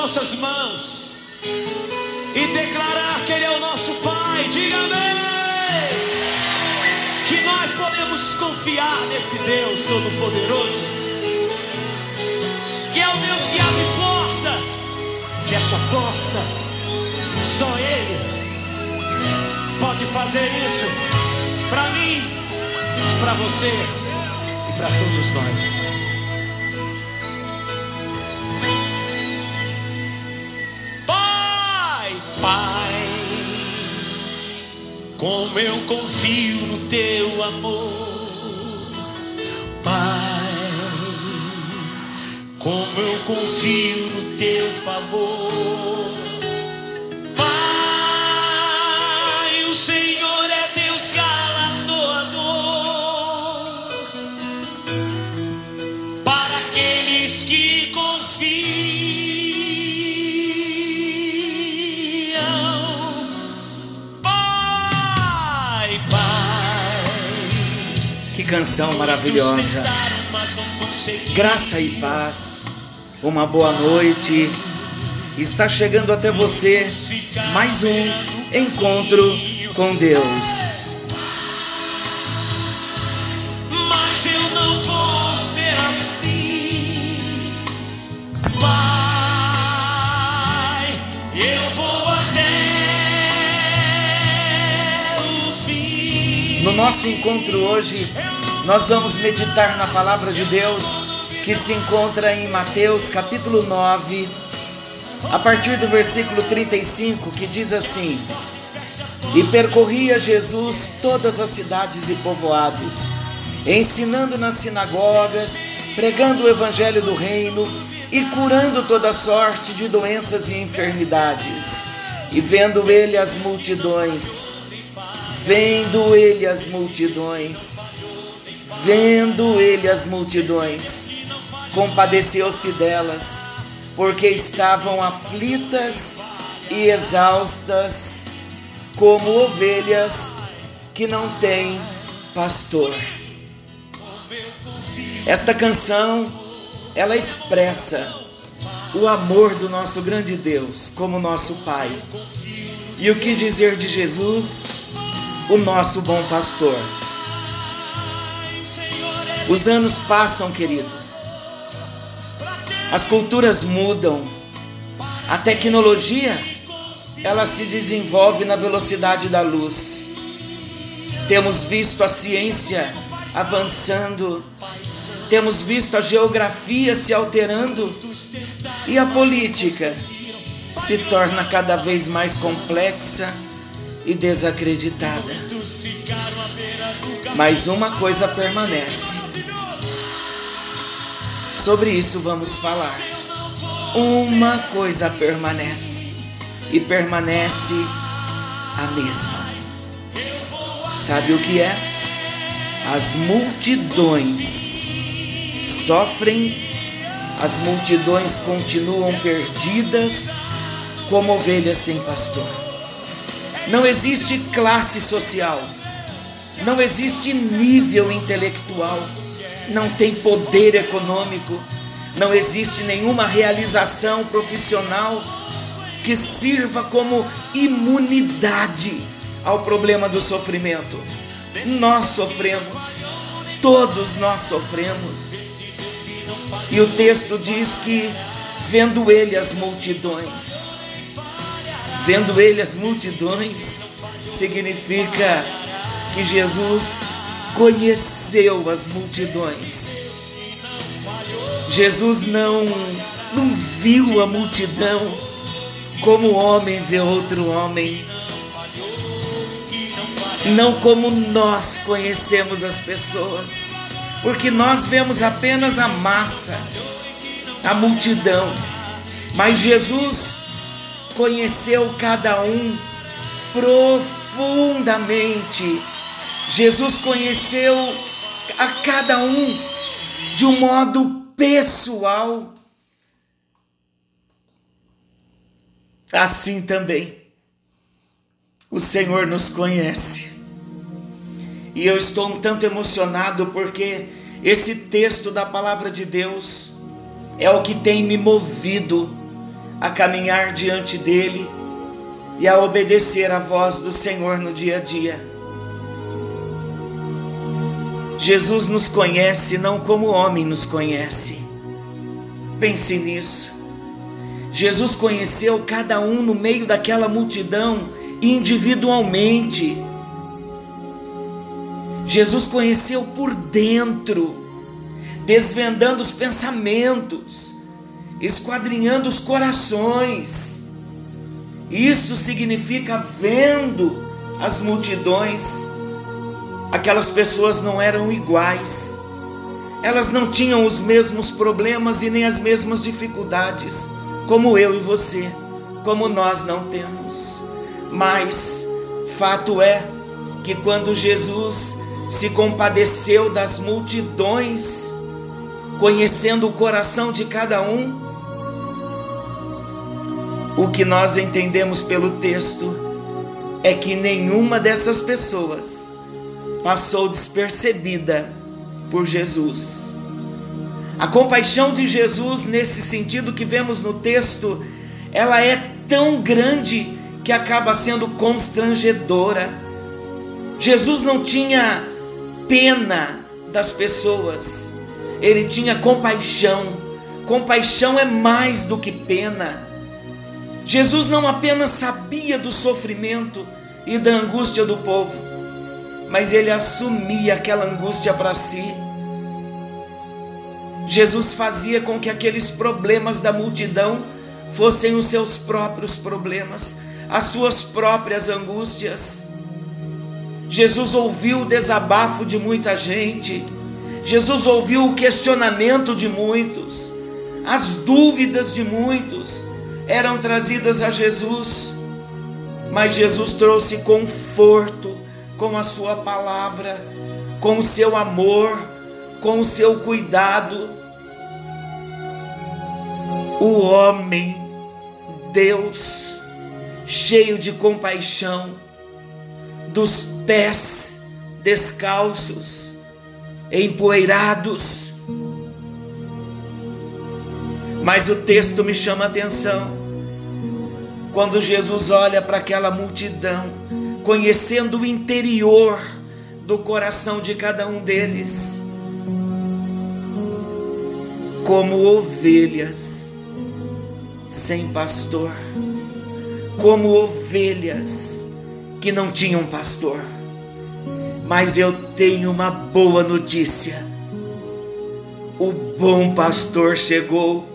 nossas mãos e declarar que Ele é o nosso Pai. Diga amém. Que nós podemos confiar nesse Deus Todo-Poderoso, que é o Deus que abre porta, fecha porta. Só Ele pode fazer isso para mim, para você e para todos nós. Pai, como eu confio no teu amor, Pai, como eu confio no teu favor. Canção maravilhosa. Graça e paz. Uma boa noite. Está chegando até você mais um encontro com Deus. Mas eu não vou ser assim, Pai. Eu vou até o fim. No nosso encontro hoje, nós vamos meditar na palavra de Deus que se encontra em Mateus capítulo 9, a partir do versículo 35, que diz assim: E percorria Jesus todas as cidades e povoados, ensinando nas sinagogas, pregando o evangelho do reino e curando toda sorte de doenças e enfermidades. E vendo ele as multidões, vendo ele as multidões, vendo ele as multidões, compadeceu-se delas, porque estavam aflitas e exaustas, como ovelhas que não têm pastor. Esta canção, ela expressa o amor do nosso grande Deus como nosso Pai. E o que dizer de Jesus, o nosso bom pastor? Os anos passam, queridos. As culturas mudam. A tecnologia, ela se desenvolve na velocidade da luz. Temos visto a ciência avançando. Temos visto a geografia se alterando e a política se torna cada vez mais complexa e desacreditada. Mas uma coisa permanece. Sobre isso vamos falar. Uma coisa permanece e permanece a mesma. Sabe o que é? As multidões sofrem, as multidões continuam perdidas como ovelhas sem pastor. Não existe classe social, não existe nível intelectual, não tem poder econômico, não existe nenhuma realização profissional que sirva como imunidade ao problema do sofrimento. Nós sofremos, todos nós sofremos. E o texto diz que, vendo ele as multidões, vendo ele as multidões, significa que Jesus conheceu as multidões. Jesus não, não viu a multidão como o homem vê outro homem, não como nós conhecemos as pessoas, porque nós vemos apenas a massa, a multidão, mas Jesus conheceu cada um profundamente. Jesus conheceu a cada um de um modo pessoal. Assim também, o Senhor nos conhece. E eu estou um tanto emocionado porque esse texto da palavra de Deus é o que tem me movido a caminhar diante dele e a obedecer à voz do Senhor no dia a dia. Jesus nos conhece não como homem nos conhece. Pense nisso. Jesus conheceu cada um no meio daquela multidão individualmente. Jesus conheceu por dentro, desvendando os pensamentos, esquadrinhando os corações. Isso significa vendo as multidões. Aquelas pessoas não eram iguais. Elas não tinham os mesmos problemas e nem as mesmas dificuldades, como eu e você, como nós não temos. Mas fato é que quando Jesus se compadeceu das multidões, conhecendo o coração de cada um, o que nós entendemos pelo texto é que nenhuma dessas pessoas passou despercebida por Jesus. A compaixão de Jesus, nesse sentido que vemos no texto, ela é tão grande que acaba sendo constrangedora. Jesus não tinha pena das pessoas, ele tinha compaixão. Compaixão é mais do que pena. Jesus não apenas sabia do sofrimento e da angústia do povo, mas ele assumia aquela angústia para si. Jesus fazia com que aqueles problemas da multidão fossem os seus próprios problemas, as suas próprias angústias. Jesus ouviu o desabafo de muita gente, Jesus ouviu o questionamento de muitos, as dúvidas de muitos eram trazidas a Jesus, mas Jesus trouxe conforto com a Sua palavra, com o seu amor, com o seu cuidado. O homem, Deus, cheio de compaixão, dos pés descalços, empoeirados. Mas o texto me chama a atenção. Quando Jesus olha para aquela multidão, conhecendo o interior do coração de cada um deles, como ovelhas sem pastor, como ovelhas que não tinham pastor. Mas eu tenho uma boa notícia. O bom pastor chegou.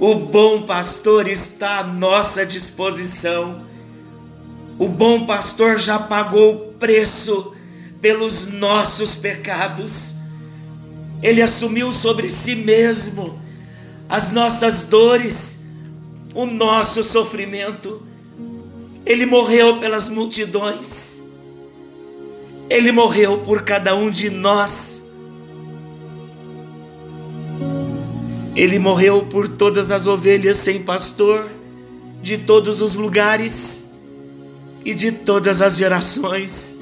O bom pastor está à nossa disposição. O bom pastor já pagou o preço pelos nossos pecados. Ele assumiu sobre si mesmo as nossas dores, o nosso sofrimento. Ele morreu pelas multidões. Ele morreu por cada um de nós. Ele morreu por todas as ovelhas sem pastor, de todos os lugares e de todas as gerações.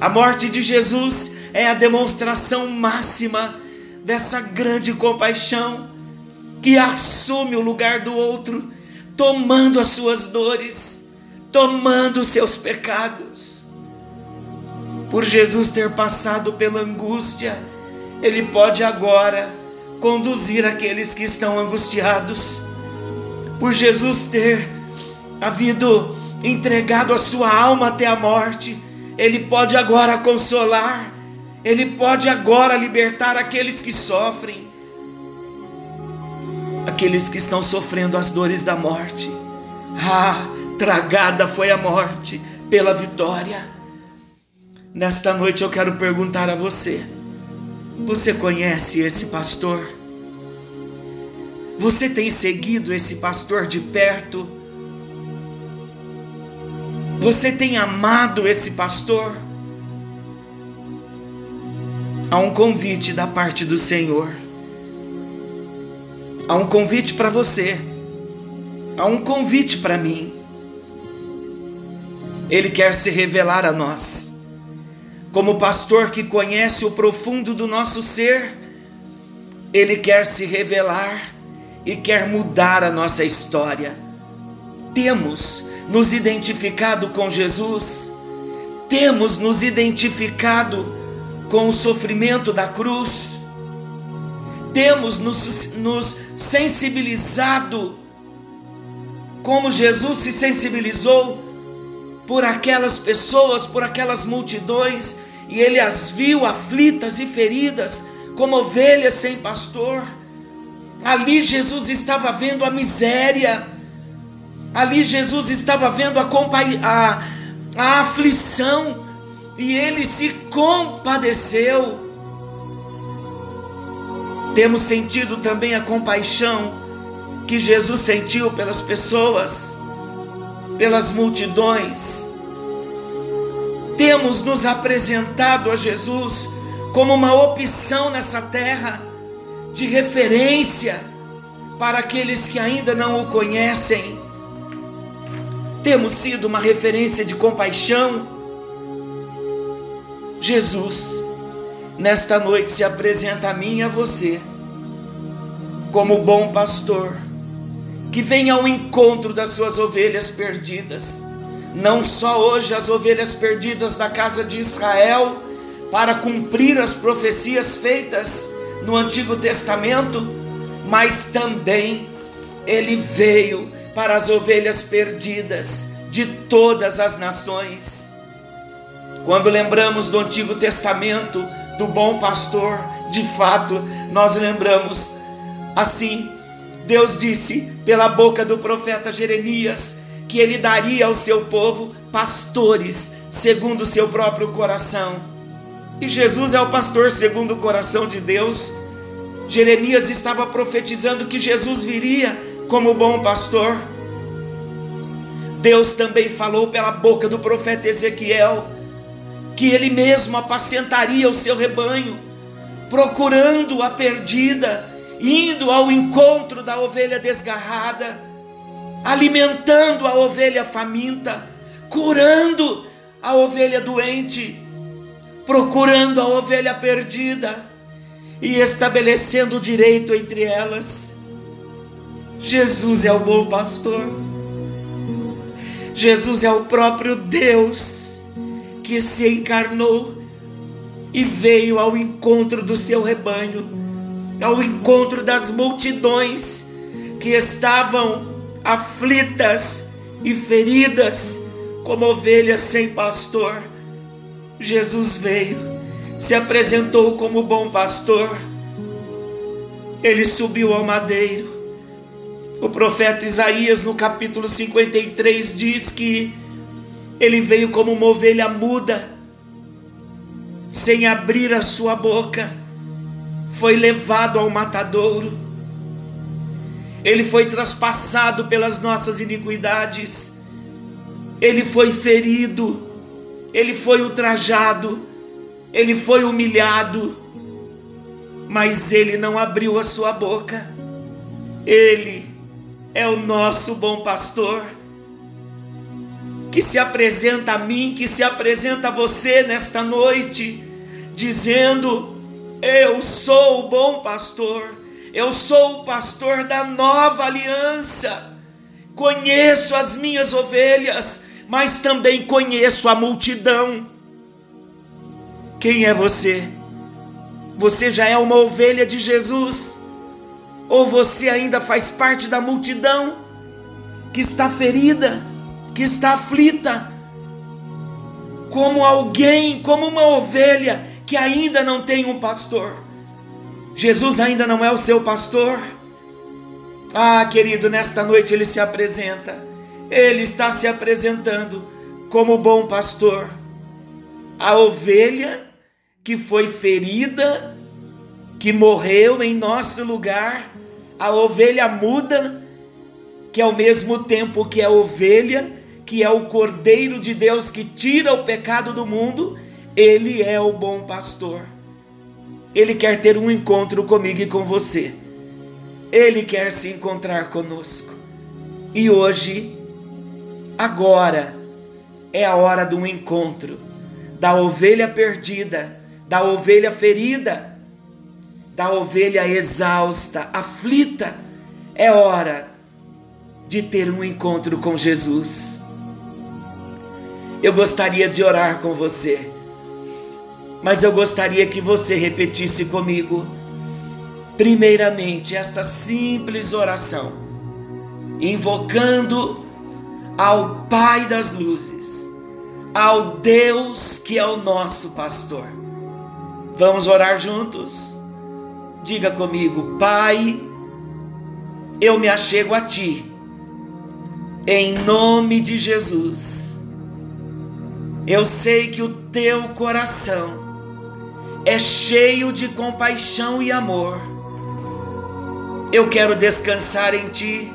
A morte de Jesus é a demonstração máxima dessa grande compaixão que assume o lugar do outro tomando as suas dores, tomando os seus pecados. Por Jesus ter passado pela angústia, Ele pode agora conduzir aqueles que estão angustiados. Por Jesus ter havido entregado a sua alma até a morte, Ele pode agora consolar, Ele pode agora libertar aqueles que sofrem aqueles que estão sofrendo as dores da morte. Ah, tragada foi a morte pela vitória. Nesta noite eu quero perguntar a você: você conhece esse pastor? Você tem seguido esse pastor de perto? Você tem amado esse pastor? Há um convite da parte do Senhor Há um convite para você. Há um convite para mim. Ele quer se revelar a nós. Como pastor que conhece o profundo do nosso ser, ele quer se revelar e quer mudar a nossa história. Temos nos identificado com Jesus, temos nos identificado com o sofrimento da cruz, temos nos, nos sensibilizado como Jesus se sensibilizou por aquelas pessoas, por aquelas multidões, e ele as viu aflitas e feridas, como ovelhas sem pastor. Ali Jesus estava vendo a miséria, ali Jesus estava vendo a, a, a aflição, e ele se compadeceu. Temos sentido também a compaixão que Jesus sentiu pelas pessoas, pelas multidões. Temos nos apresentado a Jesus como uma opção nessa terra, de referência para aqueles que ainda não o conhecem. Temos sido uma referência de compaixão. Jesus, nesta noite, se apresenta a mim e a você como bom pastor que vem ao encontro das suas ovelhas perdidas. Não só hoje as ovelhas perdidas da casa de Israel, para cumprir as profecias feitas no Antigo Testamento, mas também ele veio para as ovelhas perdidas de todas as nações. Quando lembramos do Antigo Testamento, do bom pastor, de fato, nós lembramos assim Deus disse pela boca do profeta Jeremias que ele daria ao seu povo pastores segundo o seu próprio coração. E Jesus é o pastor segundo o coração de Deus. Jeremias estava profetizando que Jesus viria como bom pastor. Deus também falou pela boca do profeta Ezequiel que ele mesmo apacentaria o seu rebanho, procurando a perdida indo ao encontro da ovelha desgarrada, alimentando a ovelha faminta, curando a ovelha doente, procurando a ovelha perdida e estabelecendo o direito entre elas. Jesus é o bom pastor. Jesus é o próprio Deus que se encarnou e veio ao encontro do seu rebanho ao encontro das multidões que estavam aflitas e feridas como ovelhas sem pastor. Jesus veio, se apresentou como bom pastor. Ele subiu ao madeiro. O profeta Isaías, no capítulo 53, diz que ele veio como uma ovelha muda, sem abrir a sua boca foi levado ao matadouro, ele foi traspassado pelas nossas iniquidades, ele foi ferido, ele foi ultrajado, ele foi humilhado, mas ele não abriu a sua boca. Ele é o nosso bom pastor, que se apresenta a mim, que se apresenta a você nesta noite, dizendo: eu sou o bom pastor, eu sou o pastor da nova aliança. Conheço as minhas ovelhas, mas também conheço a multidão. Quem é você? Você já é uma ovelha de Jesus? Ou você ainda faz parte da multidão que está ferida, que está aflita, como alguém, como uma ovelha que ainda não tem um pastor. Jesus ainda não é o seu pastor. Ah, querido, nesta noite ele se apresenta. Ele está se apresentando como bom pastor. A ovelha que foi ferida, que morreu em nosso lugar, a ovelha muda, que ao mesmo tempo que é ovelha, que é o Cordeiro de Deus que tira o pecado do mundo, ele é o bom pastor. Ele quer ter um encontro comigo e com você. Ele quer se encontrar conosco. E hoje, agora, é a hora do encontro da ovelha perdida, da ovelha ferida, da ovelha exausta, aflita. É hora de ter um encontro com Jesus. Eu gostaria de orar com você, mas eu gostaria que você repetisse comigo, primeiramente, esta simples oração, invocando ao Pai das luzes, ao Deus que é o nosso pastor. Vamos orar juntos? Diga comigo, Pai, eu me achego a Ti, em nome de Jesus. Eu sei que o Teu coração é cheio de compaixão e amor. Eu quero descansar em Ti,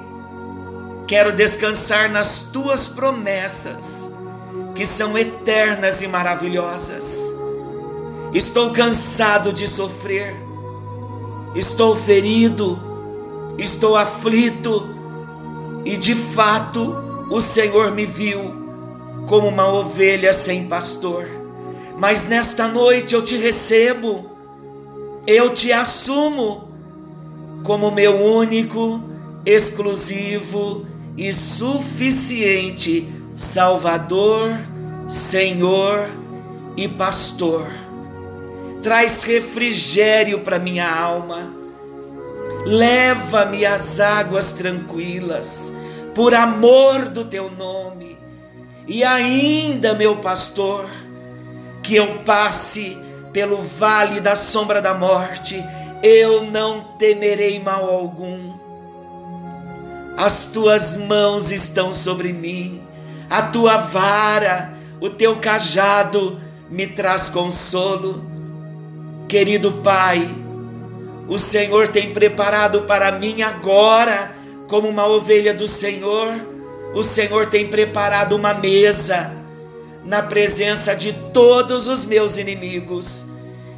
quero descansar nas Tuas promessas, que são eternas e maravilhosas. Estou cansado de sofrer, estou ferido estou aflito e de fato o Senhor me viu como uma ovelha sem pastor. Mas nesta noite eu te recebo, eu te assumo como meu único, exclusivo e suficiente Salvador, Senhor e Pastor. Traz refrigério para minha alma Leva-me às águas tranquilas, por amor do teu nome. E ainda, meu pastor, que eu passe pelo vale da sombra da morte, eu não temerei mal algum. As tuas mãos estão sobre mim, a tua vara, o teu cajado me traz consolo. Querido Pai, o Senhor tem preparado para mim agora, como uma ovelha do Senhor, o Senhor tem preparado uma mesa na presença de todos os meus inimigos.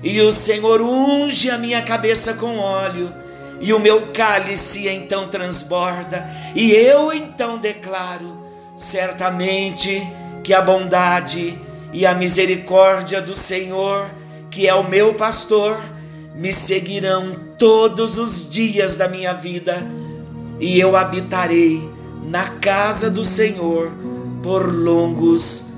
E o Senhor unge a minha cabeça com óleo, e o meu cálice então transborda, e eu então declaro: certamente que a bondade e a misericórdia do Senhor, que é o meu pastor, me seguirão todos os dias da minha vida, e eu habitarei na casa do Senhor por longos dias.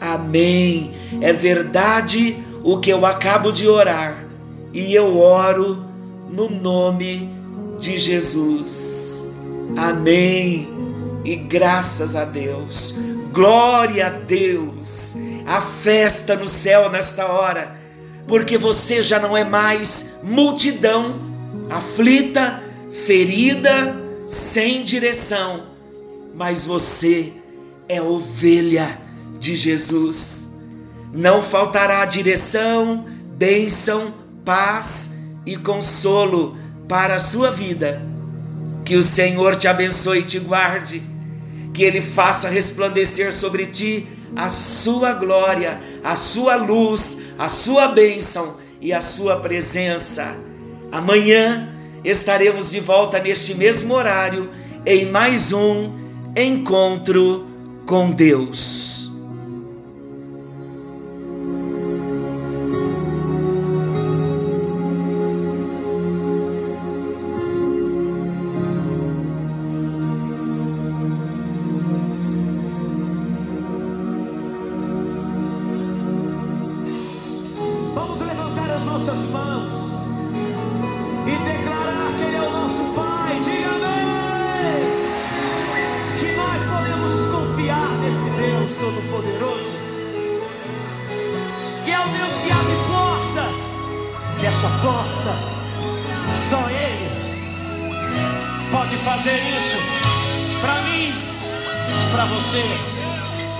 Amém. É verdade o que eu acabo de orar, e eu oro no nome de Jesus. Amém. E graças a Deus, glória a Deus, a festa no céu nesta hora porque você já não é mais multidão, aflita, ferida, sem direção, mas você é ovelha de Jesus. Não faltará direção, bênção, paz e consolo para a sua vida. Que o Senhor te abençoe e te guarde, que Ele faça resplandecer sobre ti a sua glória, a sua luz, a sua bênção e a sua presença. Amanhã estaremos de volta neste mesmo horário em mais um encontro com Deus. Você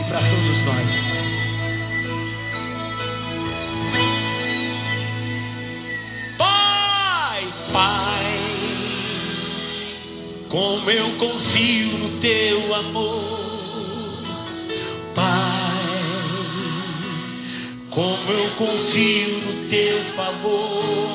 e para todos nós. Pai, Pai, como eu confio no Teu amor, Pai, como eu confio no teu favor.